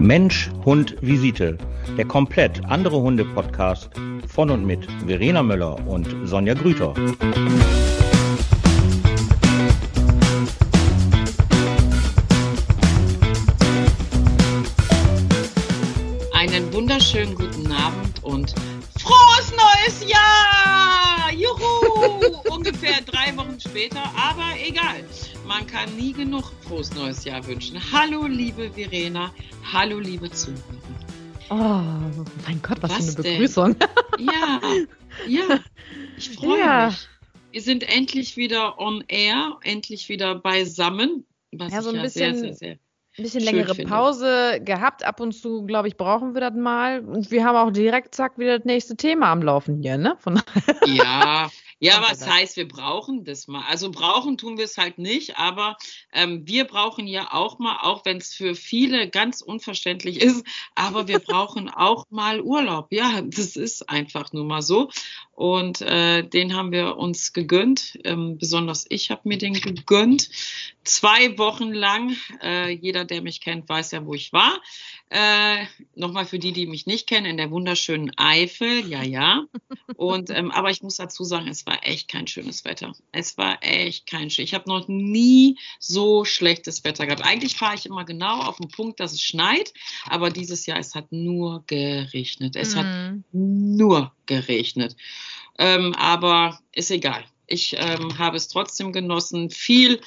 Mensch, Hund, Visite. Der komplett andere Hunde-Podcast von und mit Verena Möller und Sonja Grüter. Einen wunderschönen guten Abend und frohes neues Jahr! Juhu! Ungefähr drei Wochen später, aber egal. Man kann nie genug frohes neues Jahr wünschen. Hallo, liebe Verena. Hallo, liebe Zuhörer. Oh, mein Gott, was, Was für eine denn? Begrüßung. Ja, ja, ich freue Ja. mich. Wir sind endlich wieder on air, endlich wieder beisammen. Was Ja, so ein ja sehr, bisschen- sehr, sehr. Ein bisschen längere finde. Pause gehabt. Ab und zu, glaube ich, brauchen wir das mal. Und wir haben auch direkt, zack, wieder das nächste Thema am Laufen hier, ne? Von, Ja, ja, was heißt, wir brauchen das mal. Also brauchen tun wir es halt nicht, aber ähm, wir brauchen ja auch mal, auch wenn es für viele ganz unverständlich ist, aber wir brauchen auch mal Urlaub. Ja, das ist einfach nur mal so. Und äh, den haben wir uns gegönnt. Ähm, besonders ich habe mir den gegönnt. Zwei Wochen lang. Äh, jeder, der mich kennt, weiß ja, wo ich war. Äh, Nochmal für die, die mich nicht kennen, in der wunderschönen Eifel. Ja, ja. Und ähm, aber ich muss dazu sagen, es war echt kein schönes Wetter. Es war echt kein schön. Ich habe noch nie so schlechtes Wetter gehabt. Eigentlich fahre ich immer genau auf den Punkt, dass es schneit, aber dieses Jahr es hat nur geregnet. Es hat Mhm. nur geregnet. Ähm, aber ist egal. Ich ähm, habe es trotzdem genossen. Viel,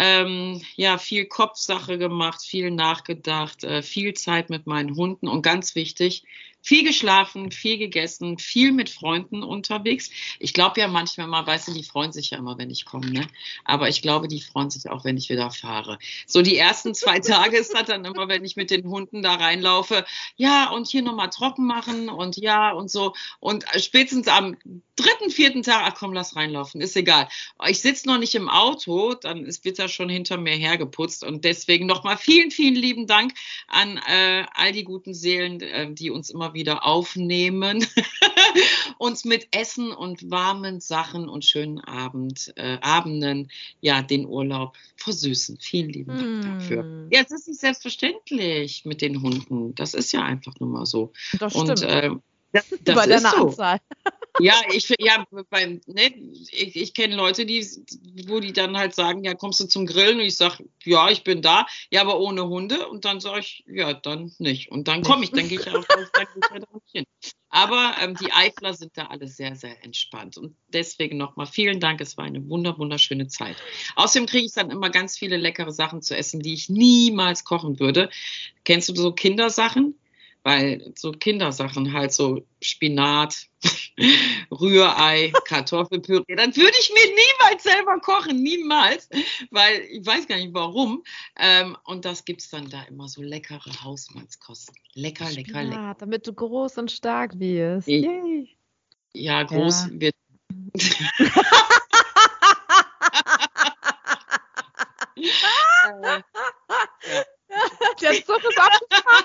ähm, ja, viel Kopfsache gemacht, viel nachgedacht, äh, viel Zeit mit meinen Hunden. Und ganz wichtig, viel geschlafen, viel gegessen, viel mit Freunden unterwegs. Ich glaube ja manchmal mal, weißt du, die freuen sich ja immer, wenn ich komme, ne? Aber ich glaube, die freuen sich auch, wenn ich wieder fahre. So die ersten zwei Tage ist das dann immer, wenn ich mit den Hunden da reinlaufe, ja, und hier nochmal trocken machen und ja und so. Und spätestens am dritten, vierten Tag, ach komm, lass reinlaufen, ist egal. Ich sitze noch nicht im Auto, dann ist, wird er schon hinter mir hergeputzt. Und deswegen nochmal vielen, vielen lieben Dank an äh, all die guten Seelen, äh, die uns immer wieder aufnehmen, uns mit Essen und warmen Sachen und schönen Abend, äh, Abenden, ja, den Urlaub versüßen. Vielen lieben Dank dafür. Hm. Ja, es ist nicht selbstverständlich mit den Hunden. Das ist ja einfach nur mal so. Das Und stimmt. ähm, das, das Bei ist deiner so. Anzahl. Ja, ich ja, beim, ne, ich, ich kenne Leute, die, wo die dann halt sagen, ja, kommst du zum Grillen? Und ich sage, ja, ich bin da, ja, aber ohne Hunde. Und dann sage ich, ja, dann nicht. Und dann komme ich, dann gehe ich auch dann gehe ich ja da nicht hin. Aber ähm, die Eifler sind da alle sehr, sehr entspannt. Und deswegen nochmal vielen Dank. Es war eine wunder, wunderschöne Zeit. Außerdem kriege ich dann immer ganz viele leckere Sachen zu essen, die ich niemals kochen würde. Kennst du so Kindersachen? Weil so Kindersachen halt so Spinat, Rührei, Kartoffelpüree, das würde ich mir niemals selber kochen, niemals, weil ich weiß gar nicht warum. Ähm, und das gibt es dann da immer so leckere Hausmannskosten. Lecker, lecker, lecker. Ja, damit du groß und stark wirst. Yay. Ja, groß Ja. wird. Äh, Der Zug ist abgefahren.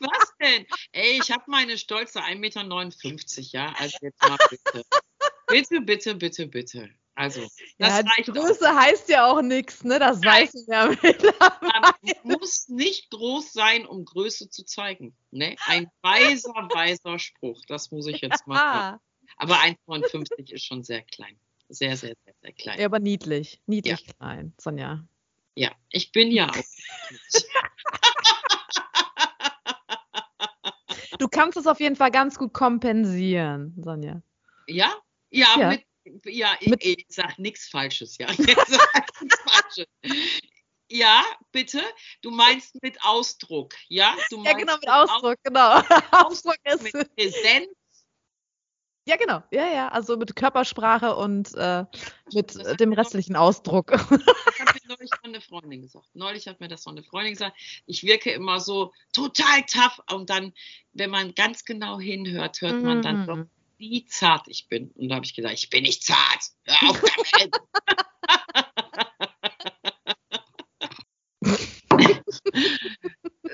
Was denn? Ey, ich habe meine stolze 1,59 Meter, ja. Also jetzt mal bitte. Bitte, bitte, bitte, bitte. Also, das Ja, reicht auch. Größe heißt ja auch nichts, ne? Das Nein. weiß ich ja mittlerweile. Man muss nicht groß sein, um Größe zu zeigen. Ne? Ein weiser, weiser Spruch. Das muss ich jetzt mal sagen. Aber 1,59 ist schon sehr klein. Sehr, sehr, sehr, sehr klein. ja, aber niedlich. Niedlich klein, Sonja. Ja, ich bin ja auch. Du kannst es auf jeden Fall ganz gut kompensieren, Sonja. Ja? Ja, Ja. mit, ja ich, Mit- ich sag nichts Falsches, ja. Nichts Falsches. Ja, bitte. Du meinst mit Ausdruck, ja? Du Ja, genau, mit Ausdruck, genau. Ausdruck ist. Mit Präsenz. Ja, genau. Ja, ja. Also mit Körpersprache und äh, mit äh, dem restlichen Ausdruck. Hat neulich mal eine Freundin gesagt. Neulich hat mir das noch eine Freundin gesagt. Ich wirke immer so total tough. Und dann, wenn man ganz genau hinhört, hört man dann doch, Mhm. wie zart ich bin. Und da habe ich gesagt, ich bin nicht zart. Hör auf damit.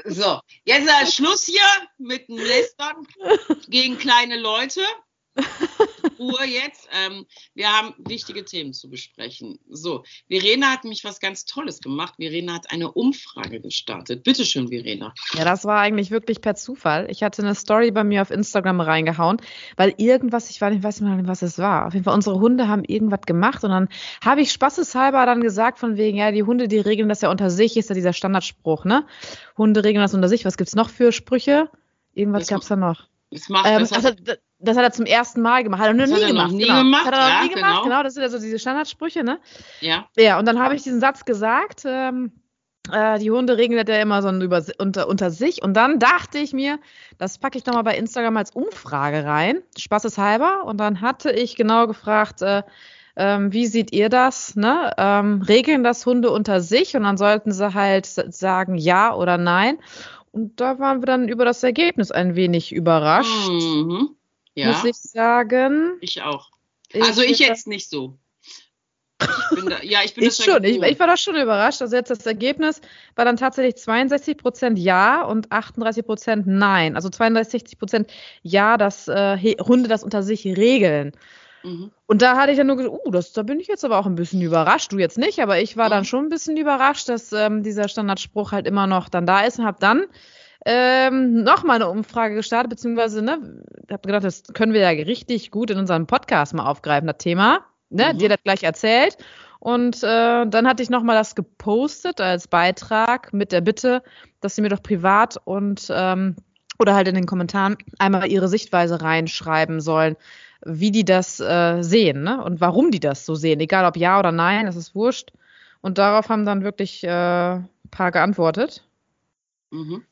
so, jetzt ist Schluss hier mit dem Lästern gegen kleine Leute. Ruhe jetzt. Ähm, wir haben wichtige Themen zu besprechen. So, Verena hat mich was ganz Tolles gemacht. Verena hat eine Umfrage gestartet. Bitte schön, Verena. Ja, das war eigentlich wirklich per Zufall. Ich hatte eine Story bei mir auf Instagram reingehauen, weil irgendwas, ich weiß nicht, weiß nicht was es war. Auf jeden Fall, unsere Hunde haben irgendwas gemacht und dann habe ich spaßeshalber dann gesagt, von wegen, ja, die Hunde, die regeln das ja unter sich, ist ja dieser Standardspruch, ne? Hunde regeln das unter sich. Was gibt's noch für Sprüche? Irgendwas gab es da noch. Das, macht, ähm, das, also, das, hat er zum ersten Mal gemacht. Hat er noch nie gemacht. Noch nie genau. gemacht. Hat er noch ja, nie gemacht. Genau. genau. das sind ja so diese Standardsprüche, ne? Ja. Ja, und dann habe ich diesen Satz gesagt. Ähm, äh, die Hunde regeln das ja immer so über, unter, unter sich. Und dann dachte ich mir, das packe ich nochmal bei Instagram als Umfrage rein. Spaßeshalber. Und dann hatte ich genau gefragt, äh, ähm, wie seht ihr das? Ne? Ähm, regeln das Hunde unter sich? Und dann sollten sie halt sagen ja oder nein. Und da waren wir dann über das Ergebnis ein wenig überrascht. Mhm. Ja. Muss ich sagen. Ich auch. Also ich, ich jetzt nicht so. Ich da, ja, ich bin ich schon. Ich, ich, war da schon überrascht. Also jetzt das Ergebnis war dann tatsächlich 62 Prozent Ja und 38 Prozent Nein. Also 62 Prozent Ja, dass äh, Hunde das unter sich regeln. Mhm. Und da hatte ich dann nur gesagt, uh, das, da bin ich jetzt aber auch ein bisschen überrascht. Du jetzt nicht, aber ich war mhm. dann schon ein bisschen überrascht, dass ähm, dieser Standardspruch halt immer noch dann da ist und habe dann ähm, nochmal eine Umfrage gestartet, beziehungsweise, ne, habe gedacht, das können wir ja richtig gut in unserem Podcast mal aufgreifen, das Thema. Ne, mhm. dir das gleich erzählt. Und äh, dann hatte ich nochmal das gepostet als Beitrag mit der Bitte, dass sie mir doch privat und ähm, oder halt in den Kommentaren einmal ihre Sichtweise reinschreiben sollen wie die das äh, sehen ne? und warum die das so sehen. Egal ob ja oder nein, das ist wurscht. Und darauf haben dann wirklich äh, ein paar geantwortet. Mhm.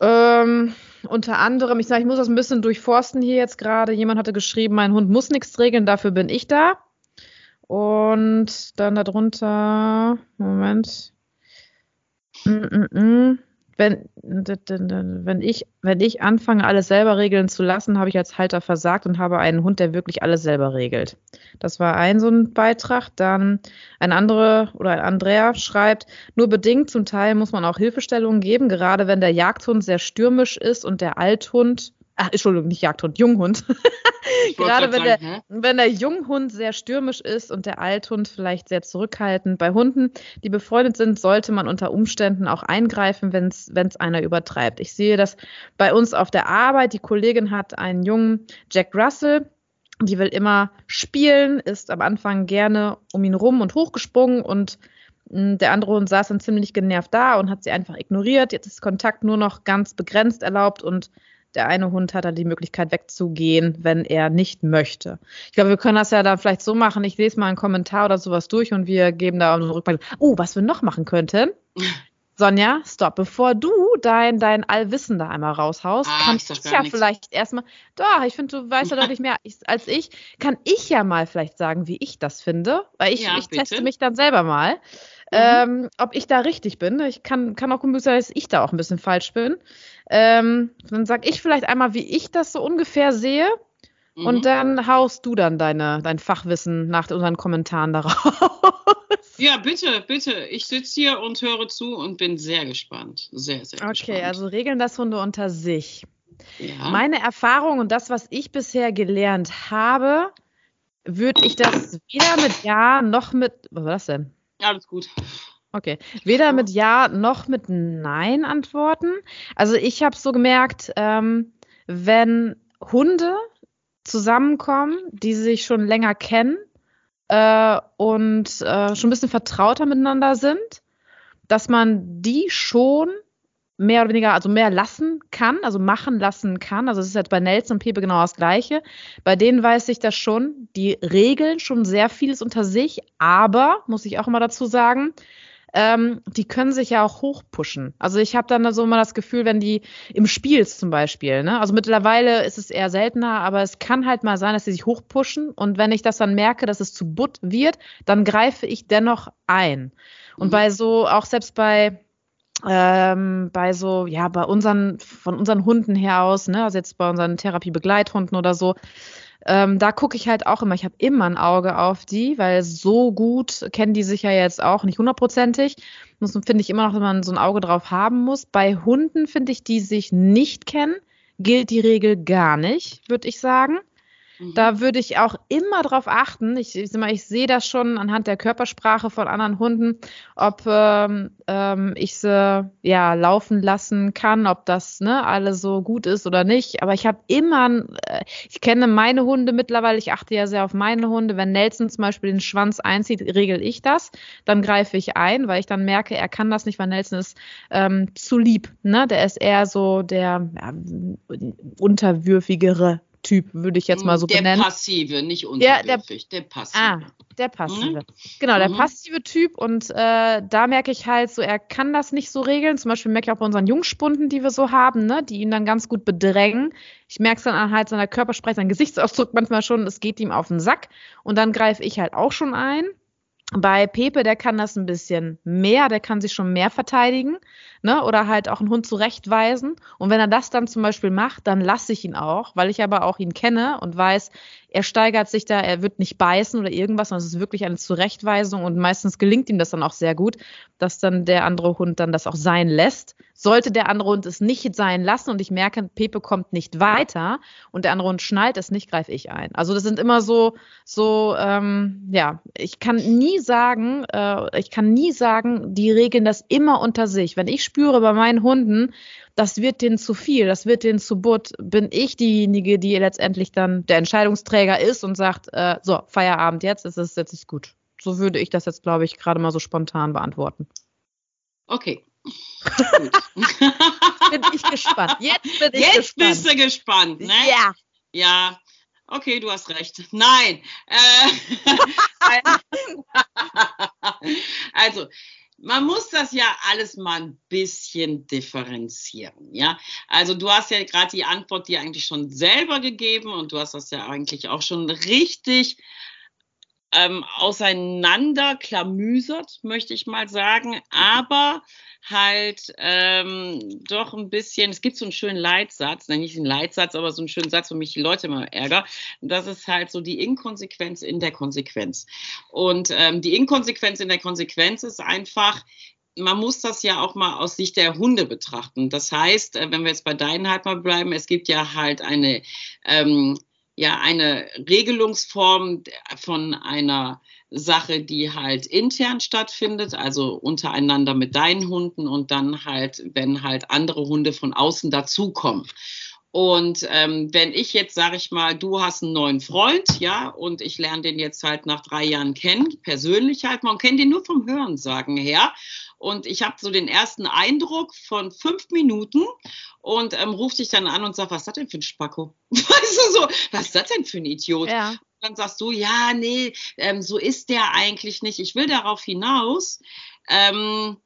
Ähm, unter anderem, ich sage, ich muss das ein bisschen durchforsten hier jetzt gerade. Jemand hatte geschrieben, mein Hund muss nichts regeln, dafür bin ich da. Und dann darunter, Moment. Mm -mm. Wenn, wenn, ich, wenn ich anfange, alles selber regeln zu lassen, habe ich als Halter versagt und habe einen Hund, der wirklich alles selber regelt. Das war ein so ein Beitrag. Dann ein anderer oder ein Andrea schreibt, nur bedingt zum Teil muss man auch Hilfestellungen geben, gerade wenn der Jagdhund sehr stürmisch ist und der Althund ach, Entschuldigung, nicht Jagdhund, Junghund. Gerade wenn, der, wenn der Junghund sehr stürmisch ist und der Althund vielleicht sehr zurückhaltend. Bei Hunden, die befreundet sind, sollte man unter Umständen auch eingreifen, wenn es einer übertreibt. Ich sehe das bei uns auf der Arbeit. Die Kollegin hat einen jungen Jack Russell. Die will immer spielen, ist am Anfang gerne um ihn rum und hochgesprungen und hm, der andere Hund saß dann ziemlich genervt da und hat sie einfach ignoriert. Jetzt ist Kontakt nur noch ganz begrenzt erlaubt und der eine Hund hat dann die Möglichkeit wegzugehen, wenn er nicht möchte. Ich glaube, wir können das ja da vielleicht so machen. Ich lese mal einen Kommentar oder sowas durch und wir geben da unsere Rückmeldung. Oh, was wir noch machen könnten. Sonja, stopp. Bevor du dein, dein Allwissen da einmal raushaust, ah, kann ich, ich ja nichts. vielleicht erstmal, doch, ich finde, du weißt ja deutlich mehr als ich, kann ich ja mal vielleicht sagen, wie ich das finde, weil ich, ja, ich teste mich dann selber mal, mhm. ähm, ob ich da richtig bin. Ich kann, kann auch gut sein, dass ich da auch ein bisschen falsch bin. Ähm, dann sag ich vielleicht einmal, wie ich das so ungefähr sehe. Mhm. Und dann haust du dann deine, dein Fachwissen nach unseren Kommentaren darauf. Ja, bitte, bitte. Ich sitze hier und höre zu und bin sehr gespannt. Sehr, sehr okay, gespannt. Okay, also regeln das Hunde unter sich. Ja. Meine Erfahrung und das, was ich bisher gelernt habe, würde ich das weder mit Ja noch mit. Was war das denn? Alles gut. Okay. Weder mit Ja noch mit Nein antworten. Also ich habe so gemerkt, ähm, wenn Hunde zusammenkommen, die sich schon länger kennen äh, und äh, schon ein bisschen vertrauter miteinander sind, dass man die schon mehr oder weniger, also mehr lassen kann, also machen lassen kann. Also es ist jetzt bei Nelson und Pepe genau das Gleiche. Bei denen weiß ich das schon, die regeln schon sehr vieles unter sich, aber, muss ich auch immer dazu sagen, ähm, die können sich ja auch hochpushen. Also ich habe dann so immer das Gefühl, wenn die im Spiel zum Beispiel, ne? also mittlerweile ist es eher seltener, aber es kann halt mal sein, dass sie sich hochpushen und wenn ich das dann merke, dass es zu butt wird, dann greife ich dennoch ein. Und mhm. bei so, auch selbst bei ähm, bei so, ja, bei unseren, von unseren Hunden her aus, ne, also jetzt bei unseren Therapiebegleithunden oder so, ähm, da gucke ich halt auch immer, ich habe immer ein Auge auf die, weil so gut kennen die sich ja jetzt auch nicht hundertprozentig. Muss, finde ich immer noch, wenn man so ein Auge drauf haben muss. Bei Hunden finde ich, die sich nicht kennen, gilt die Regel gar nicht, würde ich sagen. Mhm. Da würde ich auch immer drauf achten. Ich, ich, ich sehe das schon anhand der Körpersprache von anderen Hunden, ob ähm, ähm, ich sie ja laufen lassen kann, ob das ne, alles so gut ist oder nicht. Aber ich habe immer, äh, ich kenne meine Hunde mittlerweile, ich achte ja sehr auf meine Hunde. Wenn Nelson zum Beispiel den Schwanz einzieht, regel ich das. Dann greife ich ein, weil ich dann merke, er kann das nicht, weil Nelson ist ähm, zu lieb. Ne? Der ist eher so der ja, unterwürfigere Typ, würde ich jetzt mal so der benennen. Der passive, nicht unterwürfig, der, der, der passive. Ah, der passive. Mhm. Genau, der mhm. passive Typ. Und äh, da merke ich halt so, er kann das nicht so regeln. Zum Beispiel merke ich auch bei unseren Jungspunden, die wir so haben, ne, die ihn dann ganz gut bedrängen. Ich merke es dann an halt seiner Körpersprache, seinem Gesichtsausdruck manchmal schon, es geht ihm auf den Sack. Und dann greife ich halt auch schon ein. Bei Pepe, der kann das ein bisschen mehr, der kann sich schon mehr verteidigen, ne? Oder halt auch einen Hund zurechtweisen. Und wenn er das dann zum Beispiel macht, dann lasse ich ihn auch, weil ich aber auch ihn kenne und weiß, er steigert sich da, er wird nicht beißen oder irgendwas, sondern es ist wirklich eine Zurechtweisung und meistens gelingt ihm das dann auch sehr gut, dass dann der andere Hund dann das auch sein lässt. Sollte der andere Hund es nicht sein lassen und ich merke, Pepe kommt nicht weiter und der andere Hund schnallt es nicht, greife ich ein. Also das sind immer so, so, ähm, ja, ich kann nie sagen, äh, ich kann nie sagen, die regeln das immer unter sich. Wenn ich spüre bei meinen Hunden, das wird denen zu viel, das wird denen zu butt, bin ich diejenige, die letztendlich dann der Entscheidungsträger ist und sagt, äh, so, Feierabend jetzt, ist es jetzt ist gut. So würde ich das jetzt, glaube ich, gerade mal so spontan beantworten. Okay. bin ich gespannt. Jetzt bin ich jetzt gespannt. bist du gespannt, ne? Ja. Ja. Okay, du hast recht. Nein. Äh, also, man muss das ja alles mal ein bisschen differenzieren, ja. Also du hast ja gerade die Antwort dir eigentlich schon selber gegeben und du hast das ja eigentlich auch schon richtig ähm, auseinanderklamüsert, möchte ich mal sagen. Aber halt ähm, doch ein bisschen, es gibt so einen schönen Leitsatz, nein, nicht einen Leitsatz, aber so einen schönen Satz, wo mich die Leute immer ärgern. das ist halt so die Inkonsequenz in der Konsequenz. Und ähm, die Inkonsequenz in der Konsequenz ist einfach, man muss das ja auch mal aus Sicht der Hunde betrachten. Das heißt, äh, wenn wir jetzt bei deinen halt mal bleiben, es gibt ja halt eine, ähm, ja, eine Regelungsform von einer Sache, die halt intern stattfindet, also untereinander mit deinen Hunden und dann halt, wenn halt andere Hunde von außen dazukommen. Und ähm, wenn ich jetzt, sage ich mal, du hast einen neuen Freund, ja, und ich lerne den jetzt halt nach drei Jahren kennen, persönlich halt, man kennt den nur vom Hören sagen her. Und ich habe so den ersten Eindruck von fünf Minuten und ähm, ruft dich dann an und sagt, was ist das denn für ein Spacko? Weißt du so, was ist das denn für ein Idiot? Ja dann sagst du, ja, nee, ähm, so ist der eigentlich nicht. Ich will darauf hinaus, ähm,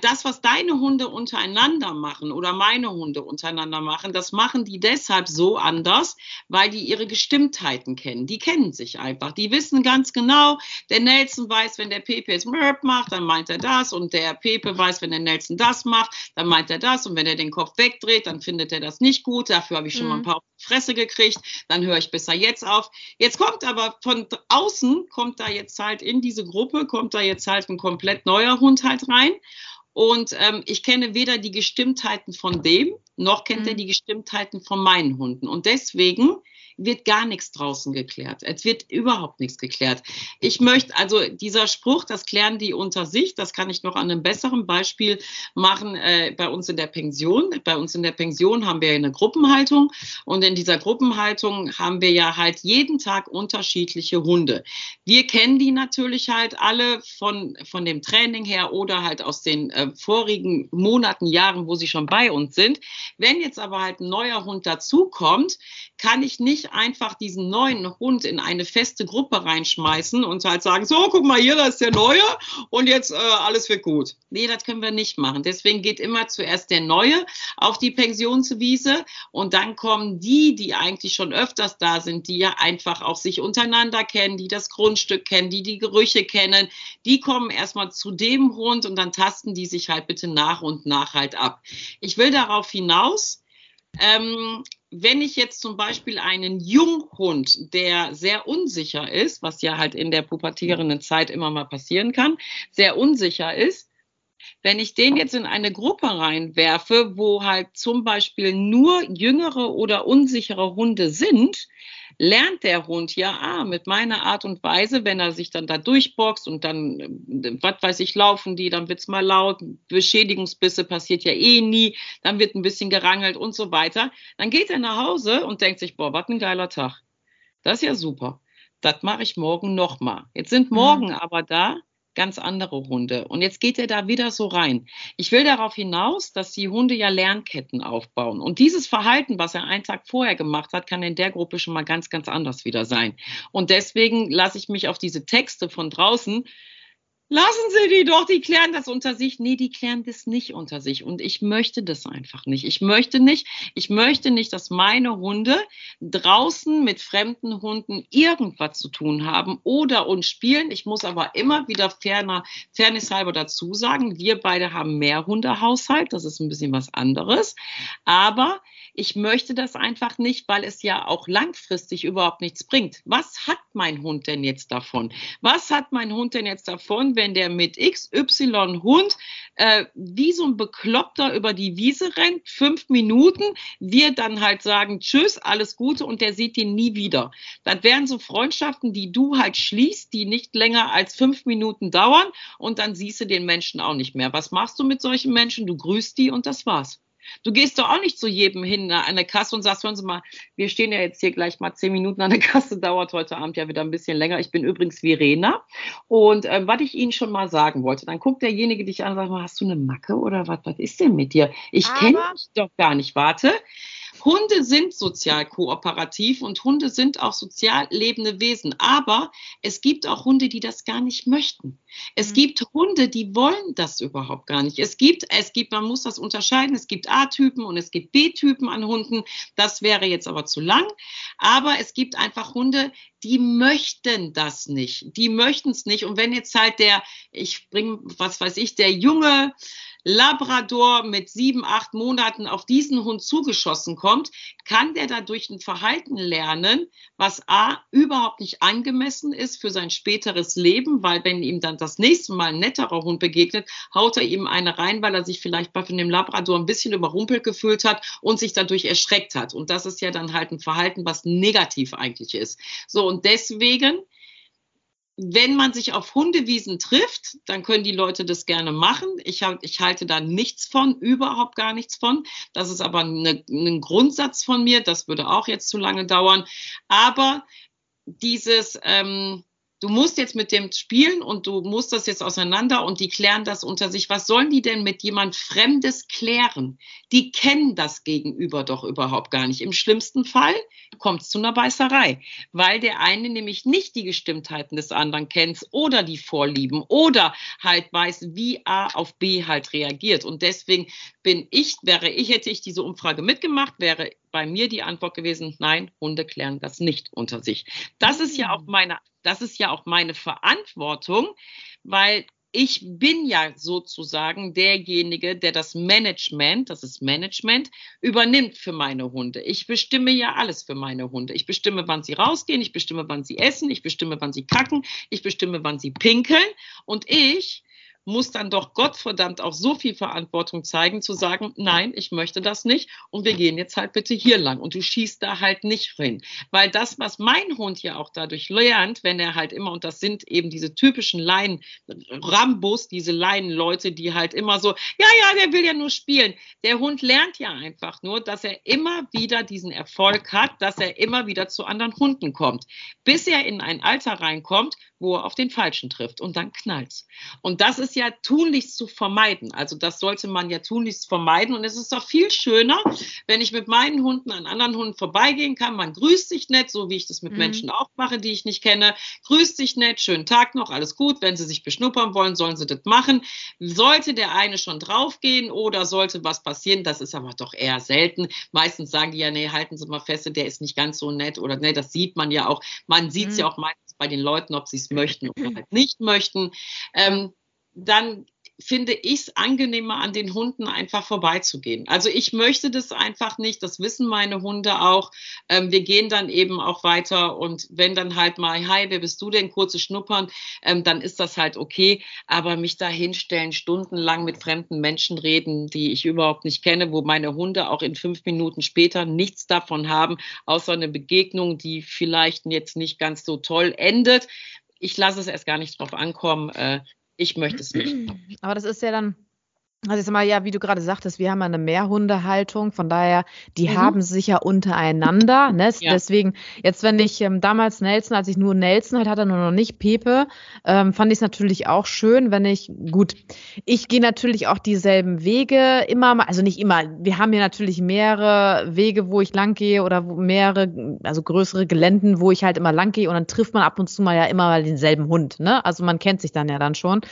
das, was deine Hunde untereinander machen oder meine Hunde untereinander machen, das machen die deshalb so anders, weil die ihre Gestimmtheiten kennen. Die kennen sich einfach. Die wissen ganz genau, der Nelson weiß, wenn der Pepe jetzt Mörp macht, dann meint er das. Und der Pepe weiß, wenn der Nelson das macht, dann meint er das. Und wenn er den Kopf wegdreht, dann findet er das nicht gut. Dafür habe ich schon mhm. mal ein paar auf die Fresse gekriegt. Dann höre ich besser jetzt auf. Jetzt kommt aber von außen, kommt da jetzt halt in diese Gruppe, kommt da jetzt halt ein komplett neuer Hund halt rein. Und ähm, ich kenne weder die Gestimmtheiten von dem, noch kennt mhm. er die Gestimmtheiten von meinen Hunden. Und deswegen wird gar nichts draußen geklärt. Es wird überhaupt nichts geklärt. Ich möchte, also dieser Spruch, das klären die unter sich, das kann ich noch an einem besseren Beispiel machen äh, bei uns in der Pension. Bei uns in der Pension haben wir eine Gruppenhaltung und in dieser Gruppenhaltung haben wir ja halt jeden Tag unterschiedliche Hunde. Wir kennen die natürlich halt alle von, von dem Training her oder halt aus den äh, vorigen Monaten, Jahren, wo sie schon bei uns sind. Wenn jetzt aber halt ein neuer Hund dazukommt, kann ich nicht einfach diesen neuen Hund in eine feste Gruppe reinschmeißen und halt sagen, so, guck mal hier, das ist der Neue und jetzt äh, alles wird gut. Nee, das können wir nicht machen. Deswegen geht immer zuerst der Neue auf die Pensionswiese und dann kommen die, die eigentlich schon öfters da sind, die ja einfach auch sich untereinander kennen, die das Grundstück kennen, die die Gerüche kennen, die kommen erstmal zu dem Hund und dann tasten die sich halt bitte nach und nach halt ab. Ich will darauf hinaus, ähm, wenn ich jetzt zum Beispiel einen Junghund, der sehr unsicher ist, was ja halt in der pubertierenden Zeit immer mal passieren kann, sehr unsicher ist, Wenn ich den jetzt in eine Gruppe reinwerfe, wo halt zum Beispiel nur jüngere oder unsichere Hunde sind, lernt der Hund ja ah, mit meiner Art und Weise, wenn er sich dann da durchboxt und dann, äh, was weiß ich, laufen die, dann wird's mal laut, Beschädigungsbisse passiert ja eh nie, dann wird ein bisschen gerangelt und so weiter. Dann geht er nach Hause und denkt sich, boah, was ein geiler Tag. Das ist ja super. Das mache ich morgen nochmal. Jetzt sind mhm. morgen mhm. aber da ganz andere Hunde. Und jetzt geht er da wieder so rein. Ich will darauf hinaus, dass die Hunde ja Lernketten aufbauen. Und dieses Verhalten, was er einen Tag vorher gemacht hat, kann in der Gruppe schon mal ganz, ganz anders wieder sein. Und deswegen lasse ich mich auf diese Texte von draußen Lassen Sie die doch, die klären das unter sich. Nee, die klären das nicht unter sich. Und ich möchte das einfach nicht. Ich möchte nicht, ich möchte nicht, dass meine Hunde draußen mit fremden Hunden irgendwas zu tun haben oder uns spielen. Ich muss aber immer wieder ferner, fairnesshalber dazu sagen, wir beide haben mehr Hundehaushalt. Das ist ein bisschen was anderes. Aber ich möchte das einfach nicht, weil es ja auch langfristig überhaupt nichts bringt. Was hat mein Hund denn jetzt davon? Was hat mein Hund denn jetzt davon, wenn der mit XY Hund äh, wie so ein Bekloppter über die Wiese rennt, fünf Minuten, wir dann halt sagen, tschüss, alles Gute und der sieht ihn nie wieder. Das wären so Freundschaften, die du halt schließt, die nicht länger als fünf Minuten dauern und dann siehst du den Menschen auch nicht mehr. Was machst du mit solchen Menschen? Du grüßt die und das war's. Du gehst doch auch nicht zu jedem hin an der Kasse und sagst, hören Sie mal, wir stehen ja jetzt hier gleich mal zehn Minuten an der Kasse, dauert heute Abend ja wieder ein bisschen länger. Ich bin übrigens Verena. Und äh, was ich Ihnen schon mal sagen wollte, dann guckt derjenige dich an und sagt, hast du eine Macke oder was, was ist denn mit dir? Ich kenne dich doch gar nicht. Warte. Hunde sind sozial kooperativ und Hunde sind auch sozial lebende Wesen. Aber es gibt auch Hunde, die das gar nicht möchten. Es mhm. gibt Hunde, die wollen das überhaupt gar nicht. Es gibt, es gibt, man muss das unterscheiden. Es gibt A-Typen und es gibt B-Typen an Hunden. Das wäre jetzt aber zu lang. Aber es gibt einfach Hunde, die möchten das nicht. Die möchten es nicht. Und wenn jetzt halt der, ich bringe, was weiß ich, der junge Labrador mit sieben, acht Monaten auf diesen Hund zugeschossen kommt, kann der dadurch ein Verhalten lernen, was A, überhaupt nicht angemessen ist für sein späteres Leben, weil wenn ihm dann das nächste Mal ein netterer Hund begegnet, haut er ihm eine rein, weil er sich vielleicht bei dem Labrador ein bisschen überrumpelt gefühlt hat und sich dadurch erschreckt hat. Und das ist ja dann halt ein Verhalten, was negativ eigentlich ist. So, und deswegen wenn man sich auf Hundewiesen trifft, dann können die Leute das gerne machen. Ich, ich halte da nichts von, überhaupt gar nichts von. Das ist aber eine, ein Grundsatz von mir. Das würde auch jetzt zu lange dauern. Aber dieses, ähm, du musst jetzt mit dem spielen und du musst das jetzt auseinander und die klären das unter sich. Was sollen die denn mit jemand Fremdes klären? Die kennen das Gegenüber doch überhaupt gar nicht. Im schlimmsten Fall kommt es zu einer Beißerei, weil der eine nämlich nicht die Gestimmtheiten des anderen kennt oder die Vorlieben oder halt weiß, wie A auf B halt reagiert. Und deswegen bin ich, wäre ich, hätte ich diese Umfrage mitgemacht, wäre bei mir die Antwort gewesen, nein, Hunde klären das nicht unter sich. Das ist ja auch hm. meine das ist ja auch meine Verantwortung, weil ich bin ja sozusagen derjenige, der das Management, das ist Management, übernimmt für meine Hunde. Ich bestimme ja alles für meine Hunde. Ich bestimme, wann sie rausgehen, ich bestimme, wann sie essen, ich bestimme, wann sie kacken, ich bestimme, wann sie pinkeln. Und ich muss dann doch Gottverdammt auch so viel Verantwortung zeigen, zu sagen, nein, ich möchte das nicht und wir gehen jetzt halt bitte hier lang und du schießt da halt nicht hin. Weil das, was mein Hund ja auch dadurch lernt, wenn er halt immer, und das sind eben diese typischen Leinen, Rambos, diese Leinenleute, die halt immer so, ja, ja, der will ja nur spielen. Der Hund lernt ja einfach nur, dass er immer wieder diesen Erfolg hat, dass er immer wieder zu anderen Hunden kommt, bis er in ein Alter reinkommt, wo er auf den Falschen trifft und dann knallt's. Und das ist ja tunlichst zu vermeiden. Also das sollte man ja tunlichst vermeiden. Und es ist doch viel schöner, wenn ich mit meinen Hunden an anderen Hunden vorbeigehen kann. Man grüßt sich nett, so wie ich das mit mhm. Menschen auch mache, die ich nicht kenne. Grüßt sich nett, schönen Tag noch, alles gut. Wenn sie sich beschnuppern wollen, sollen sie das machen. Sollte der eine schon draufgehen oder sollte was passieren, das ist aber doch eher selten. Meistens sagen die ja, nee, halten Sie mal fest, der ist nicht ganz so nett oder nee, das sieht man ja auch. Man sieht es mhm. ja auch meistens bei den Leuten, ob sie es möchten oder halt nicht möchten. Ähm, dann finde ich es angenehmer, an den Hunden einfach vorbeizugehen. Also ich möchte das einfach nicht, das wissen meine Hunde auch. Ähm, wir gehen dann eben auch weiter und wenn dann halt mal, hi, wer bist du denn, kurze Schnuppern, ähm, dann ist das halt okay. Aber mich da hinstellen, stundenlang mit fremden Menschen reden, die ich überhaupt nicht kenne, wo meine Hunde auch in fünf Minuten später nichts davon haben, außer eine Begegnung, die vielleicht jetzt nicht ganz so toll endet. Ich lasse es erst gar nicht drauf ankommen. Äh, ich möchte es nicht. Aber das ist ja dann also ich sag mal, ja, wie du gerade sagtest, wir haben eine Mehrhundehaltung, von daher, die mhm. haben sich ja untereinander. Ne? Ja. Deswegen, jetzt wenn ich ähm, damals Nelson, als ich nur Nelson halt hatte, nur noch nicht Pepe, ähm, fand ich es natürlich auch schön, wenn ich, gut, ich gehe natürlich auch dieselben Wege immer mal, also nicht immer, wir haben hier natürlich mehrere Wege, wo ich lang gehe oder mehrere, also größere Geländen, wo ich halt immer lang gehe und dann trifft man ab und zu mal ja immer mal denselben Hund. Ne? Also man kennt sich dann ja dann schon.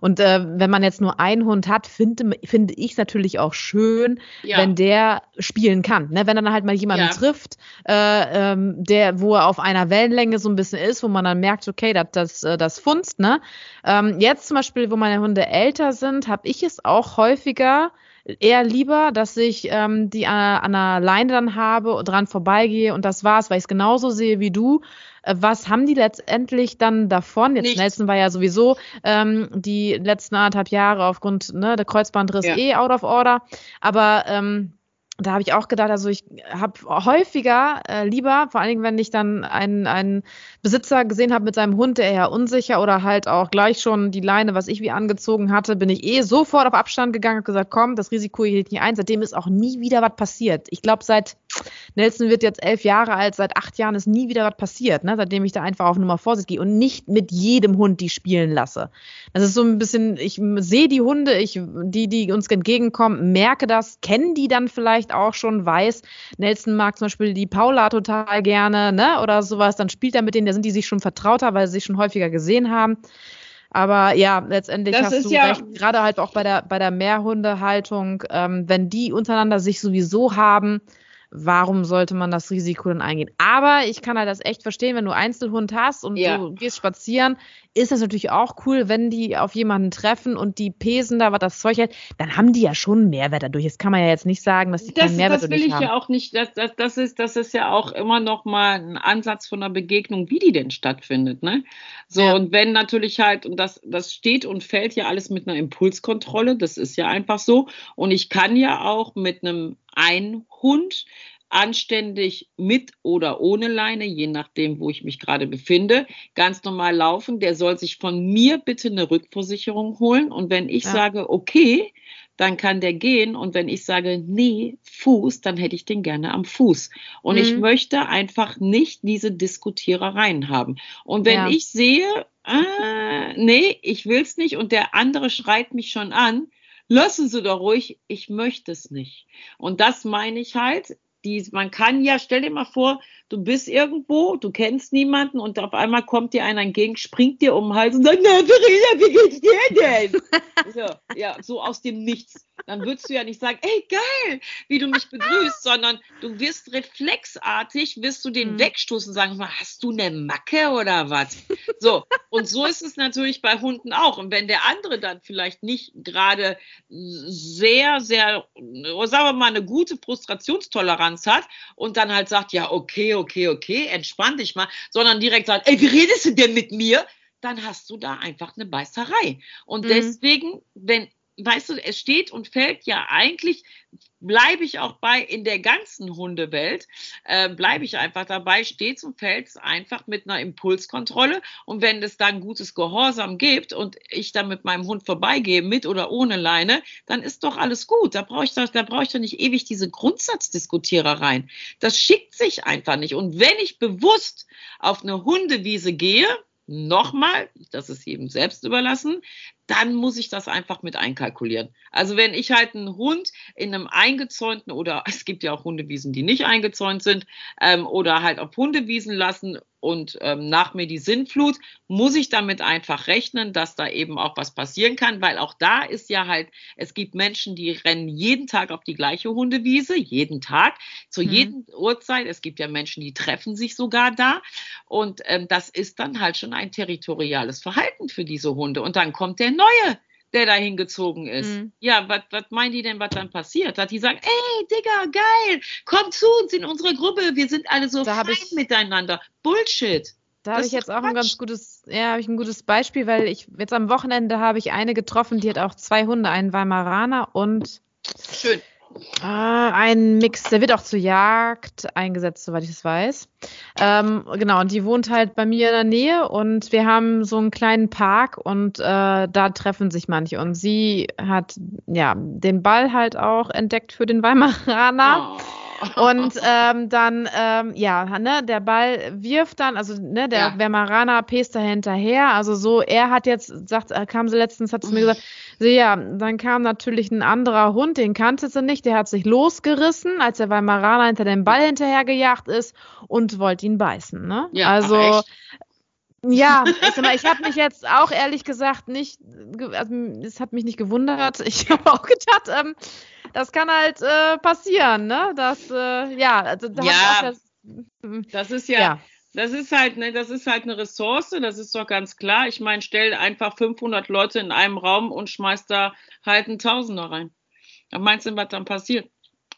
Und äh, wenn man jetzt nur einen Hund hat, finde finde, finde ich es natürlich auch schön, ja. wenn der spielen kann. Ne? Wenn er dann halt mal jemanden ja. trifft, äh, ähm, der, wo er auf einer Wellenlänge so ein bisschen ist, wo man dann merkt, okay, das, das, äh, das funzt, ne? Ähm, jetzt zum Beispiel, wo meine Hunde älter sind, habe ich es auch häufiger, eher lieber, dass ich ähm, die an, an einer Leine dann habe und dran vorbeigehe und das war's, weil ich es genauso sehe wie du. Äh, was haben die letztendlich dann davon? Jetzt Nichts. Nelson war ja sowieso ähm, die letzten anderthalb Jahre aufgrund ne, der Kreuzbandriss ja. eh out of order. Aber ähm, da habe ich auch gedacht, also ich habe häufiger äh, lieber, vor allen Dingen, wenn ich dann einen, einen Besitzer gesehen habe mit seinem Hund, der eher unsicher oder halt auch gleich schon die Leine, was ich wie angezogen hatte, bin ich eh sofort auf Abstand gegangen und gesagt, komm, das Risiko hielt nicht ein. Seitdem ist auch nie wieder was passiert. Ich glaube, seit Nelson wird jetzt elf Jahre alt, seit acht Jahren ist nie wieder was passiert, ne? seitdem ich da einfach auf Nummer Vorsicht gehe und nicht mit jedem Hund die spielen lasse. Das ist so ein bisschen, ich sehe die Hunde, ich, die, die uns entgegenkommen, merke das, kennen die dann vielleicht auch schon, weiß, Nelson mag zum Beispiel die Paula total gerne, ne? Oder sowas, dann spielt er mit denen, da sind die sich schon vertrauter, weil sie sich schon häufiger gesehen haben. Aber ja, letztendlich das hast du ja recht, gerade halt auch bei der, bei der Mehrhundehaltung, ähm, wenn die untereinander sich sowieso haben, warum sollte man das Risiko dann eingehen? Aber ich kann halt das echt verstehen, wenn du Einzelhund hast und ja. du gehst spazieren, ist das natürlich auch cool, wenn die auf jemanden treffen und die pesen da, was das Zeug hält, dann haben die ja schon Mehrwert dadurch. Das kann man ja jetzt nicht sagen, dass die das, keinen Mehrwert Das will ich haben. ja auch nicht, das, das, das, ist, das ist ja auch immer noch mal ein Ansatz von einer Begegnung, wie die denn stattfindet. Ne? So, ja. und wenn natürlich halt, und das, das steht und fällt ja alles mit einer Impulskontrolle, das ist ja einfach so. Und ich kann ja auch mit einem Einhund anständig mit oder ohne Leine, je nachdem, wo ich mich gerade befinde, ganz normal laufen. Der soll sich von mir bitte eine Rückversicherung holen. Und wenn ich ja. sage, okay, dann kann der gehen. Und wenn ich sage, nee, Fuß, dann hätte ich den gerne am Fuß. Und mhm. ich möchte einfach nicht diese Diskutierereien haben. Und wenn ja. ich sehe, ah, nee, ich will es nicht und der andere schreit mich schon an, lassen Sie doch ruhig, ich möchte es nicht. Und das meine ich halt, die, man kann ja, stell dir mal vor, du bist irgendwo, du kennst niemanden und auf einmal kommt dir einer entgegen, springt dir um den Hals und sagt, na, Verena, wie geht's dir denn? so, ja, so aus dem Nichts. Dann würdest du ja nicht sagen, ey, geil, wie du mich begrüßt, sondern du wirst reflexartig, wirst du den mhm. wegstoßen und sagen, hast du eine Macke oder was? So, und so ist es natürlich bei Hunden auch. Und wenn der andere dann vielleicht nicht gerade sehr, sehr, sagen wir mal, eine gute Frustrationstoleranz hat und dann halt sagt, ja, okay, okay, okay, entspann dich mal, sondern direkt sagt, ey, wie redest du denn mit mir? Dann hast du da einfach eine Beißerei. Und mhm. deswegen, wenn weißt du, es steht und fällt ja eigentlich, bleibe ich auch bei, in der ganzen Hundewelt, äh, bleibe ich einfach dabei, steht und fällt es einfach mit einer Impulskontrolle. Und wenn es dann gutes Gehorsam gibt und ich dann mit meinem Hund vorbeigehe, mit oder ohne Leine, dann ist doch alles gut. Da brauche ich, da, da brauche ich doch nicht ewig diese Grundsatzdiskutierereien. Das schickt sich einfach nicht. Und wenn ich bewusst auf eine Hundewiese gehe, nochmal, das ist jedem selbst überlassen, dann muss ich das einfach mit einkalkulieren. Also wenn ich halt einen Hund in einem eingezäunten oder es gibt ja auch Hundewiesen, die nicht eingezäunt sind ähm, oder halt auf Hundewiesen lassen und ähm, nach mir die Sintflut, muss ich damit einfach rechnen, dass da eben auch was passieren kann, weil auch da ist ja halt, es gibt Menschen, die rennen jeden Tag auf die gleiche Hundewiese, jeden Tag, zu mhm. jeder Uhrzeit. Es gibt ja Menschen, die treffen sich sogar da und ähm, das ist dann halt schon ein territoriales Verhalten für diese Hunde und dann kommt der neue der da hingezogen ist. Mhm. Ja, was meinen die denn, was dann passiert? Dass die sagen, ey, Digga, geil, komm zu uns in unsere Gruppe, wir sind alle so da fein ich, miteinander. Bullshit. Da habe ich jetzt auch ein ganz gutes, ja, habe ich ein gutes Beispiel, weil ich jetzt am Wochenende habe ich eine getroffen, die hat auch zwei Hunde, einen Weimaraner und Schön. Äh, ein Mix, der wird auch zur Jagd eingesetzt, soweit ich das weiß. Ähm, genau, und die wohnt halt bei mir in der Nähe und wir haben so einen kleinen Park und äh, da treffen sich manche. Und sie hat ja den Ball halt auch entdeckt für den Weimaraner. Oh. Und ähm, dann, ähm, ja, ne, der Ball wirft dann, also ne, der ja. Vermarana pest da hinterher. Also so, er hat jetzt, sagt, äh, kam sie letztens, hat sie mir gesagt, so, ja, dann kam natürlich ein anderer Hund, den kannte sie nicht, der hat sich losgerissen, als der Weimaraner hinter dem Ball hinterhergejagt ist und wollte ihn beißen. Ne? Ja, also ja, ich habe mich jetzt auch ehrlich gesagt nicht, also, es hat mich nicht gewundert. Ich habe auch gedacht, ähm, das kann halt äh, passieren, ne? Das, äh, ja, also da ja, das, das, ist ja, ja, das ist halt, ne, das ist halt eine Ressource, das ist doch ganz klar. Ich meine, stell einfach 500 Leute in einem Raum und schmeiß da halt einen Tausender rein. Was meinst du, was dann passiert?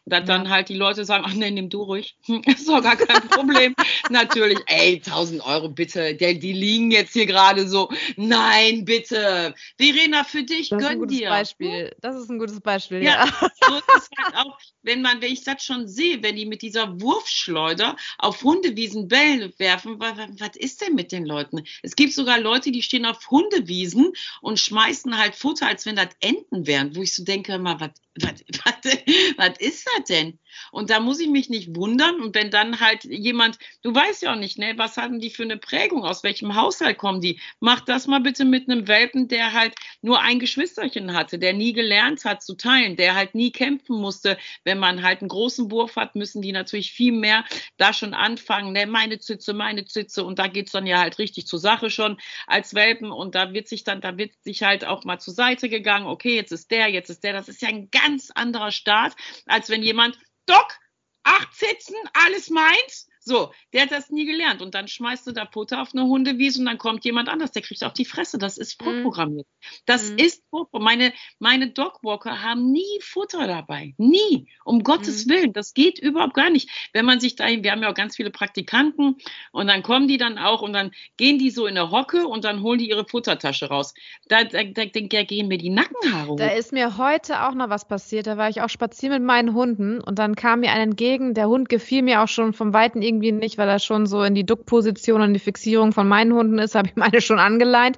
Dass ja. dann halt die Leute sagen, ach nee, nimm du ruhig. ist doch gar kein Problem. Natürlich, ey, 1000 Euro bitte, die, die liegen jetzt hier gerade so. Nein, bitte. Verena, für dich, das gönn dir. Beispiel. Das ist ein gutes Beispiel, ja. ja. So ist halt auch, wenn man, wenn ich das schon sehe, wenn die mit dieser Wurfschleuder auf Hundewiesen Bälle werfen, was, was ist denn mit den Leuten? Es gibt sogar Leute, die stehen auf Hundewiesen und schmeißen halt Futter, als wenn das Enten wären, wo ich so denke, mal, was was, was, was ist das denn? Und da muss ich mich nicht wundern. Und wenn dann halt jemand, du weißt ja auch nicht, ne, was hatten die für eine Prägung, aus welchem Haushalt kommen die? Mach das mal bitte mit einem Welpen, der halt nur ein Geschwisterchen hatte, der nie gelernt hat zu teilen, der halt nie kämpfen musste. Wenn man halt einen großen Wurf hat, müssen die natürlich viel mehr da schon anfangen, ne, meine Zitze, meine Zitze. Und da geht's dann ja halt richtig zur Sache schon als Welpen. Und da wird sich dann, da wird sich halt auch mal zur Seite gegangen, okay, jetzt ist der, jetzt ist der. Das ist ja ein ganz anderer Start, als wenn jemand Doc, acht Sitzen, alles meins. So, der hat das nie gelernt. Und dann schmeißt du da Futter auf eine Hundewiese und dann kommt jemand anders, der kriegt auf die Fresse. Das ist mhm. vorprogrammiert. Das mhm. ist vorprogrammiert. Meine, meine Dogwalker haben nie Futter dabei. Nie. Um Gottes mhm. Willen. Das geht überhaupt gar nicht. Wenn man sich dahin, wir haben ja auch ganz viele Praktikanten und dann kommen die dann auch und dann gehen die so in der Hocke und dann holen die ihre Futtertasche raus. Da, da, da, da gehen mir die Nackenhaare hoch. Da ist mir heute auch noch was passiert. Da war ich auch spazieren mit meinen Hunden und dann kam mir ein entgegen. Der Hund gefiel mir auch schon vom Weiten irgendwie irgendwie nicht, weil er schon so in die Duckposition und die Fixierung von meinen Hunden ist, habe ich meine schon angeleint.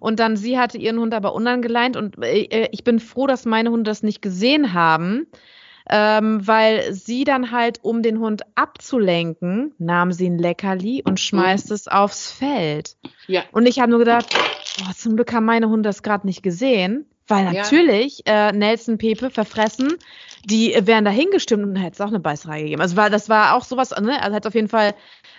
Und dann sie hatte ihren Hund aber unangeleint und äh, ich bin froh, dass meine Hunde das nicht gesehen haben. Ähm, weil sie dann halt, um den Hund abzulenken, nahm sie ein Leckerli und schmeißt mhm. es aufs Feld. Ja. Und ich habe nur gedacht, oh, zum Glück haben meine Hunde das gerade nicht gesehen. Weil natürlich ja. äh, Nelson Pepe verfressen, die wären da hingestimmt und hätte es auch eine Beißerei gegeben. Also war, das war auch sowas, ne? Also hat auf jeden Fall,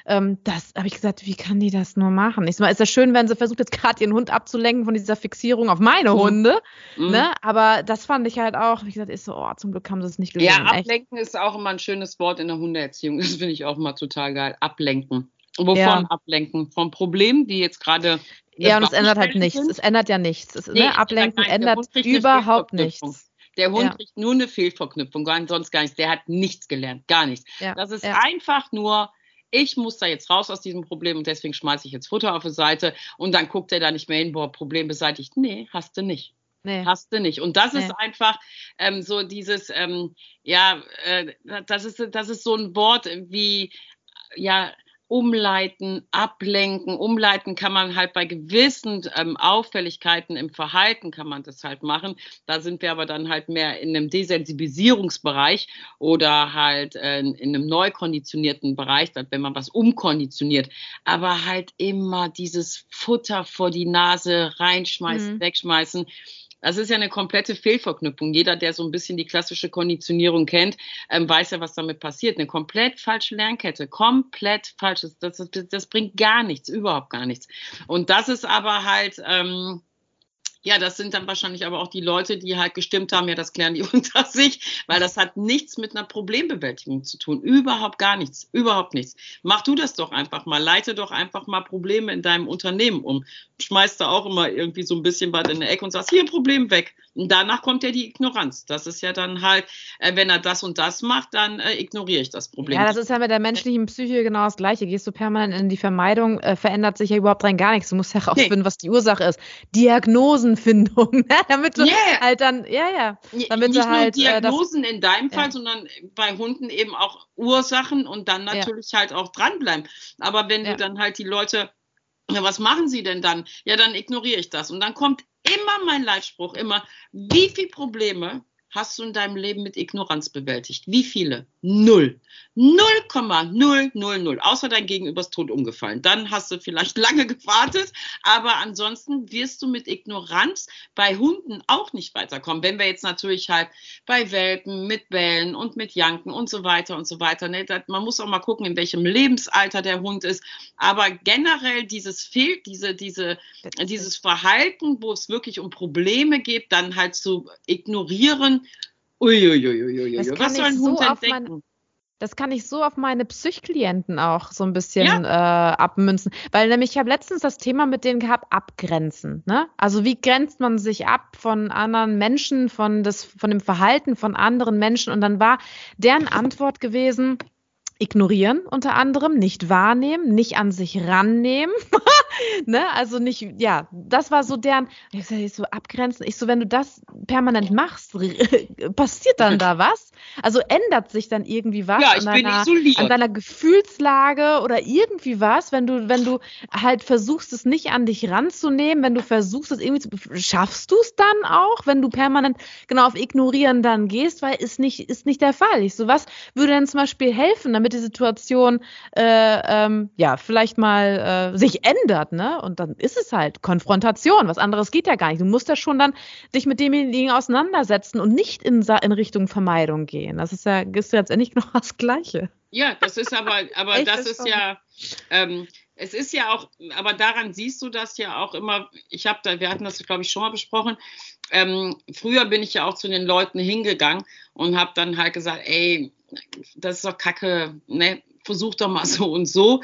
ähm, das habe ich gesagt, wie kann die das nur machen? Ich mal, ist ja schön, wenn sie versucht, jetzt gerade ihren Hund abzulenken von dieser Fixierung auf meine mhm. Hunde. Mhm. Ne? Aber das fand ich halt auch, wie gesagt, ist so, oh, zum Glück haben sie es nicht gesehen. Ja, ablenken Echt. ist auch immer ein schönes Wort in der Hundeerziehung. Das finde ich auch immer total geil. Ablenken. Wovon ja. ablenken? Vom Problem, die jetzt gerade ja, und es ändert halt nichts. Sind. Es ändert ja nichts. Es, nee, ne, Ablenken ändert überhaupt nichts. Der Hund ja. kriegt nur eine Fehlverknüpfung, sonst gar nichts. Der hat nichts gelernt, gar nichts. Ja. Das ist ja. einfach nur, ich muss da jetzt raus aus diesem Problem und deswegen schmeiße ich jetzt Futter auf die Seite und dann guckt er da nicht mehr hin, boah, Problem beseitigt. Nee, hast du nicht. Nee. Hast du nicht. Und das nee. ist einfach ähm, so dieses, ähm, ja, äh, das, ist, das ist so ein Wort wie, ja, umleiten, ablenken. Umleiten kann man halt bei gewissen ähm, Auffälligkeiten im Verhalten kann man das halt machen. Da sind wir aber dann halt mehr in einem Desensibilisierungsbereich oder halt äh, in einem neu konditionierten Bereich, wenn man was umkonditioniert. Aber halt immer dieses Futter vor die Nase reinschmeißen, mhm. wegschmeißen das ist ja eine komplette Fehlverknüpfung. Jeder, der so ein bisschen die klassische Konditionierung kennt, ähm, weiß ja, was damit passiert. Eine komplett falsche Lernkette, komplett falsch. Das, das, das bringt gar nichts, überhaupt gar nichts. Und das ist aber halt, ähm, ja, das sind dann wahrscheinlich aber auch die Leute, die halt gestimmt haben, ja, das klären die unter sich, weil das hat nichts mit einer Problembewältigung zu tun. Überhaupt gar nichts. Überhaupt nichts. Mach du das doch einfach mal. Leite doch einfach mal Probleme in deinem Unternehmen um. schmeißt du auch immer irgendwie so ein bisschen was in der Ecke und sagst, hier Problem weg. Und danach kommt ja die Ignoranz. Das ist ja dann halt, äh, wenn er das und das macht, dann äh, ignoriere ich das Problem. Ja, das ist ja mit der menschlichen Psyche genau das Gleiche. Gehst du permanent in die Vermeidung, äh, verändert sich ja überhaupt rein gar nichts. Du musst herausfinden, nee. was die Ursache ist. Diagnosenfindung, ne? damit du yeah. halt dann, ja, ja, damit Nicht du halt. Nur äh, Diagnosen in deinem Fall, ja. sondern bei Hunden eben auch Ursachen und dann natürlich ja. halt auch dranbleiben. Aber wenn du dann halt die Leute ja, was machen Sie denn dann? Ja, dann ignoriere ich das. Und dann kommt immer mein Leitspruch, immer, wie viele Probleme hast du in deinem Leben mit Ignoranz bewältigt? Wie viele? Null. 0,000. Außer dein Gegenüber ist tot umgefallen. Dann hast du vielleicht lange gewartet, aber ansonsten wirst du mit Ignoranz bei Hunden auch nicht weiterkommen. Wenn wir jetzt natürlich halt bei Welpen mit Bällen und mit Janken und so weiter und so weiter. Ne? Man muss auch mal gucken, in welchem Lebensalter der Hund ist. Aber generell dieses fehlt, diese, diese, dieses Verhalten, wo es wirklich um Probleme geht, dann halt zu ignorieren Uiuiuiui. Was soll ein Hund so entdecken? Das kann ich so auf meine Psychklienten auch so ein bisschen ja. äh, abmünzen. Weil nämlich ich habe letztens das Thema mit denen gehabt, abgrenzen. Ne? Also wie grenzt man sich ab von anderen Menschen, von, das, von dem Verhalten von anderen Menschen? Und dann war deren Antwort gewesen, ignorieren unter anderem, nicht wahrnehmen, nicht an sich rannehmen. ne? Also nicht, ja, das war so deren, ich sag, ich so abgrenzen. Ich so, wenn du das permanent machst, passiert dann da was? Also ändert sich dann irgendwie was ja, an, deiner, an deiner Gefühlslage oder irgendwie was, wenn du, wenn du halt versuchst, es nicht an dich ranzunehmen, wenn du versuchst, es irgendwie zu, schaffst du es dann auch, wenn du permanent genau auf Ignorieren dann gehst, weil ist nicht, ist nicht der Fall. Ich so, was würde denn zum Beispiel helfen, damit die Situation äh, ähm, ja vielleicht mal äh, sich ändert, ne? Und dann ist es halt Konfrontation. Was anderes geht ja gar nicht. Du musst ja schon dann dich mit demjenigen auseinandersetzen und nicht in, in Richtung Vermeidung gehen. Das ist ja ist ja letztendlich noch das Gleiche. Ja, das ist aber, aber das ist ja, ähm, es ist ja auch, aber daran siehst du das ja auch immer. Ich habe da, wir hatten das, glaube ich, schon mal besprochen. Ähm, früher bin ich ja auch zu den Leuten hingegangen und habe dann halt gesagt, ey, das ist doch Kacke, ne? Versuch doch mal so und so.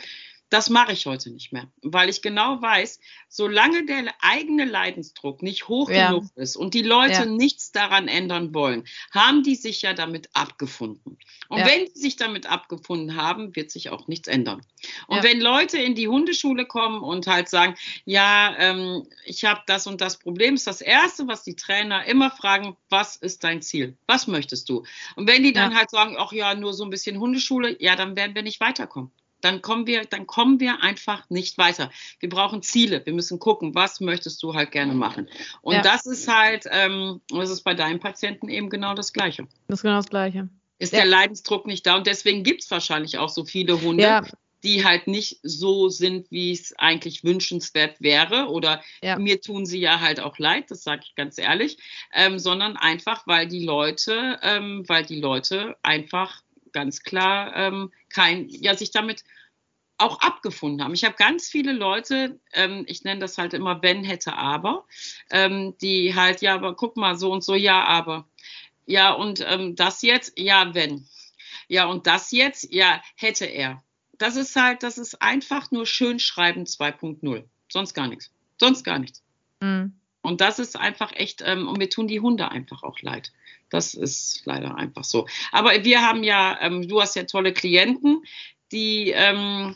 Das mache ich heute nicht mehr, weil ich genau weiß, solange der eigene Leidensdruck nicht hoch ja. genug ist und die Leute ja. nichts daran ändern wollen, haben die sich ja damit abgefunden. Und ja. wenn sie sich damit abgefunden haben, wird sich auch nichts ändern. Und wenn Leute in die Hundeschule kommen und halt sagen, ja, ähm, ich habe das und das Problem, ist das Erste, was die Trainer immer fragen, was ist dein Ziel? Was möchtest du? Und wenn die dann halt sagen, ach ja, nur so ein bisschen Hundeschule, ja, dann werden wir nicht weiterkommen dann kommen wir, dann kommen wir einfach nicht weiter. Wir brauchen Ziele. Wir müssen gucken, was möchtest du halt gerne machen. Und ja. das ist halt, ähm, das ist bei deinen Patienten eben genau das Gleiche. Das ist genau das Gleiche. Ist ja. der Leidensdruck nicht da und deswegen gibt es wahrscheinlich auch so viele Hunde, ja. die halt nicht so sind, wie es eigentlich wünschenswert wäre. Oder mir tun sie ja halt auch leid, das sage ich ganz ehrlich, ähm, sondern einfach, weil die Leute, ähm, weil die Leute einfach ganz klar ähm, kein, ja, sich damit auch abgefunden haben. Ich habe ganz viele Leute, ähm, ich nenne das halt immer wenn, hätte, aber, ähm, die halt, ja, aber guck mal, so und so, ja, aber. Ja, und ähm, das jetzt, ja, wenn. Ja, und das jetzt, ja, hätte er. Das ist halt, das ist einfach nur Schönschreiben 2.0. Sonst gar nichts. Sonst gar nichts. Mhm. Und das ist einfach echt, ähm, und mir tun die Hunde einfach auch leid. Das ist leider einfach so. Aber wir haben ja, ähm, du hast ja tolle Klienten, die ähm,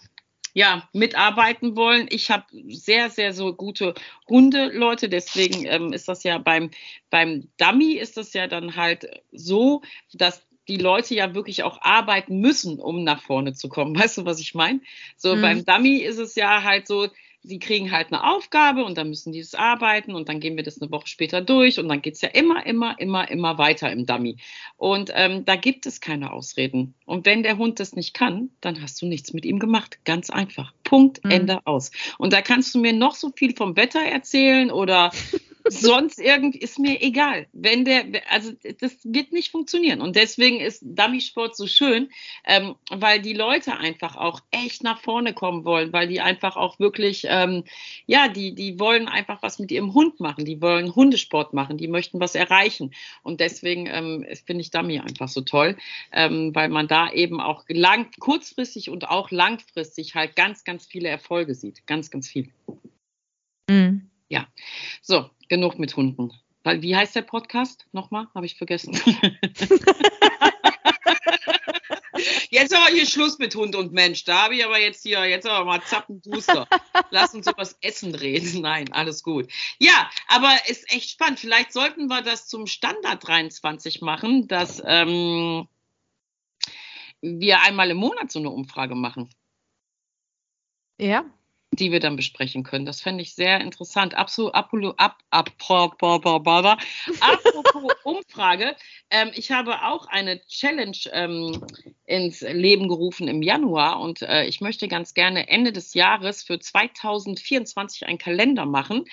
ja mitarbeiten wollen. Ich habe sehr, sehr so gute Hundeleute, deswegen ähm, ist das ja beim, beim Dummy ist das ja dann halt so, dass die Leute ja wirklich auch arbeiten müssen, um nach vorne zu kommen. Weißt du, was ich meine? So mhm. beim Dummy ist es ja halt so, sie kriegen halt eine Aufgabe und dann müssen die das arbeiten und dann gehen wir das eine Woche später durch und dann geht es ja immer, immer, immer, immer weiter im Dummy. Und ähm, da gibt es keine Ausreden. Und wenn der Hund das nicht kann, dann hast du nichts mit ihm gemacht. Ganz einfach. Punkt, mhm. Ende aus. Und da kannst du mir noch so viel vom Wetter erzählen oder sonst irgendwie ist mir egal. Wenn der, also das wird nicht funktionieren. Und deswegen ist Dummy-Sport so schön, ähm, weil die Leute einfach auch echt nach vorne kommen wollen, weil die einfach auch wirklich, ähm, ja, die, die wollen einfach was mit ihrem Hund machen, die wollen Hundesport machen, die möchten was erreichen. Und deswegen ähm, finde ich Dummy einfach so toll, ähm, weil man da eben auch lang, kurzfristig und auch langfristig halt ganz, ganz viele Erfolge sieht. Ganz, ganz viel. Mhm. Ja, so, genug mit Hunden. Wie heißt der Podcast? Nochmal, habe ich vergessen. Jetzt aber hier Schluss mit Hund und Mensch. Da habe ich aber jetzt hier, jetzt aber mal Zappenbooster. Lass uns über das Essen reden. Nein, alles gut. Ja, aber ist echt spannend. Vielleicht sollten wir das zum Standard 23 machen, dass ähm, wir einmal im Monat so eine Umfrage machen. Ja, die wir dann besprechen können. Das fände ich sehr interessant. Absolut, apropos Umfrage. Ähm, ich habe auch eine Challenge ähm, ins Leben gerufen im Januar und äh, ich möchte ganz gerne Ende des Jahres für 2024 einen Kalender machen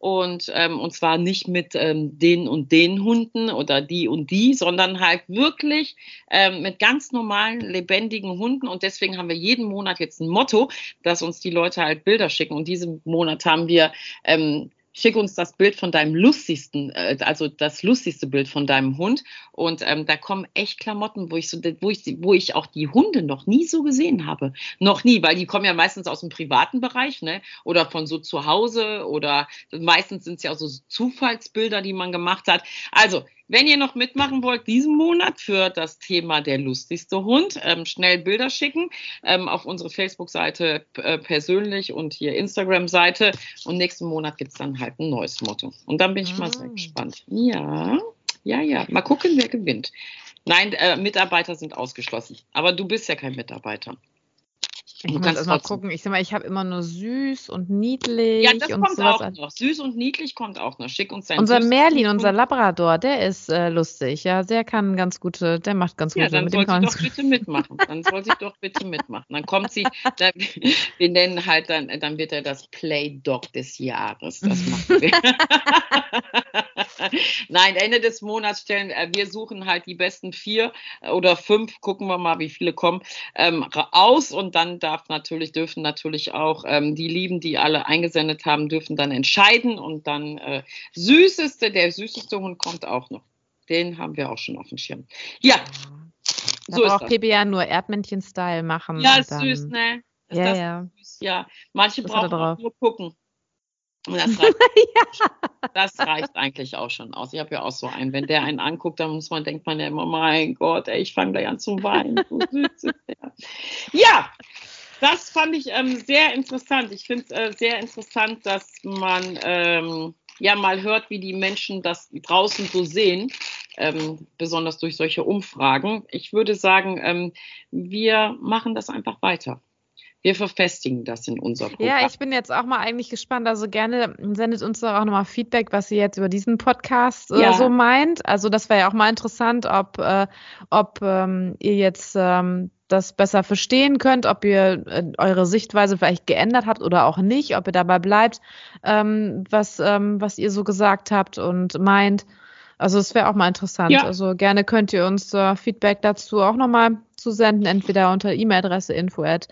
und ähm, und zwar nicht mit ähm, den und den Hunden oder die und die, sondern halt wirklich ähm, mit ganz normalen lebendigen Hunden und deswegen haben wir jeden Monat jetzt ein Motto, dass uns die Leute halt Bilder schicken. Und diesen Monat haben wir ähm, schick uns das Bild von deinem lustigsten, äh, also das lustigste Bild von deinem Hund. Und ähm, da kommen echt Klamotten, wo ich so, wo ich, wo ich auch die Hunde noch nie so gesehen habe. Noch nie, weil die kommen ja meistens aus dem privaten Bereich, ne? Oder von so zu Hause oder meistens sind es ja auch so Zufallsbilder, die man gemacht hat. Also wenn ihr noch mitmachen wollt diesen Monat für das Thema der lustigste Hund, ähm, schnell Bilder schicken ähm, auf unsere Facebook-Seite äh, persönlich und hier Instagram-Seite. Und nächsten Monat gibt es dann halt ein neues Motto. Und dann bin ich ah. mal sehr ah. gespannt. Ja, ja, ja. Mal gucken, wer gewinnt. Nein, äh, Mitarbeiter sind ausgeschlossen. Aber du bist ja kein Mitarbeiter. Ich muss erst mal gucken. Ich sag mal, ich habe immer nur süß und niedlich. Ja, das kommt auch noch. Süß und niedlich kommt auch noch. Schick uns deinen Unser Merlin, unser Labrador, der ist äh, lustig. Ja, der kann ganz gute, der macht ganz gute. Ja, dann soll sie doch bitte mitmachen. Dann soll sie doch bitte mitmachen. Dann kommt sie, dann, wir nennen halt dann, dann wird er das Play Dog des Jahres. Das machen wir. Nein, Ende des Monats stellen äh, wir suchen halt die besten vier äh, oder fünf, gucken wir mal, wie viele kommen, ähm, aus und dann darf natürlich, dürfen natürlich auch ähm, die Lieben, die alle eingesendet haben, dürfen dann entscheiden und dann äh, süßeste, der süßeste Hund kommt auch noch. Den haben wir auch schon auf dem Schirm. Ja. Da so braucht PBA nur Erdmännchen-Style machen. Ja, ist süß, ne? Ist ja, ja. Süß? ja. Manche das brauchen auch nur gucken. Das reicht, ja. das reicht, eigentlich auch schon aus. Ich habe ja auch so einen. Wenn der einen anguckt, dann muss man, denkt man ja immer, mein Gott, ey, ich fange gleich an zu weinen. So süß ist der. Ja, das fand ich ähm, sehr interessant. Ich finde es äh, sehr interessant, dass man ähm, ja mal hört, wie die Menschen das draußen so sehen. Ähm, besonders durch solche Umfragen. Ich würde sagen, ähm, wir machen das einfach weiter wir verfestigen das in unser Programm. Ja, ich bin jetzt auch mal eigentlich gespannt. Also gerne sendet uns doch auch nochmal Feedback, was ihr jetzt über diesen Podcast äh, ja. so meint. Also das wäre ja auch mal interessant, ob, äh, ob ähm, ihr jetzt ähm, das besser verstehen könnt, ob ihr äh, eure Sichtweise vielleicht geändert habt oder auch nicht, ob ihr dabei bleibt, ähm, was, ähm, was ihr so gesagt habt und meint. Also es wäre auch mal interessant. Ja. Also gerne könnt ihr uns äh, Feedback dazu auch nochmal zusenden, entweder unter E-Mail-Adresse info at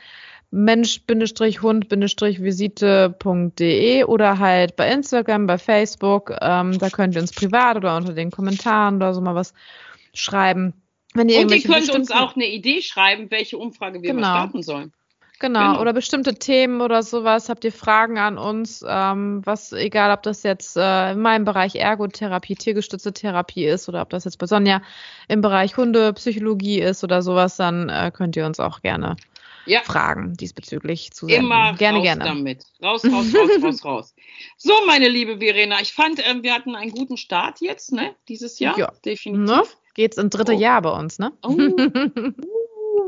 mensch-hund-visite.de oder halt bei Instagram, bei Facebook. Ähm, da könnt ihr uns privat oder unter den Kommentaren oder so mal was schreiben. Wenn ihr Und ihr könnt uns auch eine Idee schreiben, welche Umfrage wir genau. starten sollen. Genau. genau. oder bestimmte Themen oder sowas. Habt ihr Fragen an uns? Ähm, was, egal ob das jetzt äh, in meinem Bereich Ergotherapie, tiergestützte Therapie ist oder ob das jetzt bei Sonja im Bereich Hundepsychologie ist oder sowas, dann äh, könnt ihr uns auch gerne ja. Fragen diesbezüglich zu senden. Immer gerne, raus gerne. damit. Raus, raus, raus, raus, raus. So, meine liebe Verena, ich fand, äh, wir hatten einen guten Start jetzt, ne? Dieses Jahr. Ja, definitiv. Ne? Geht's ins dritte oh. Jahr bei uns, ne? Oh.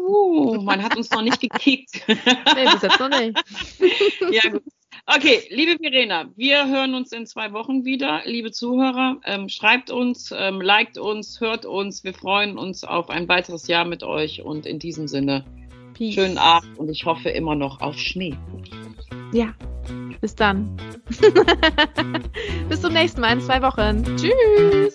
Uh, man hat uns noch nicht gekickt. nee, bis jetzt noch nicht. ja, gut. Okay, liebe Verena, wir hören uns in zwei Wochen wieder. Liebe Zuhörer, ähm, schreibt uns, ähm, liked uns, hört uns. Wir freuen uns auf ein weiteres Jahr mit euch und in diesem Sinne Peace. Schönen Abend und ich hoffe immer noch auf Schnee. Ja, bis dann. bis zum nächsten Mal in zwei Wochen. Tschüss.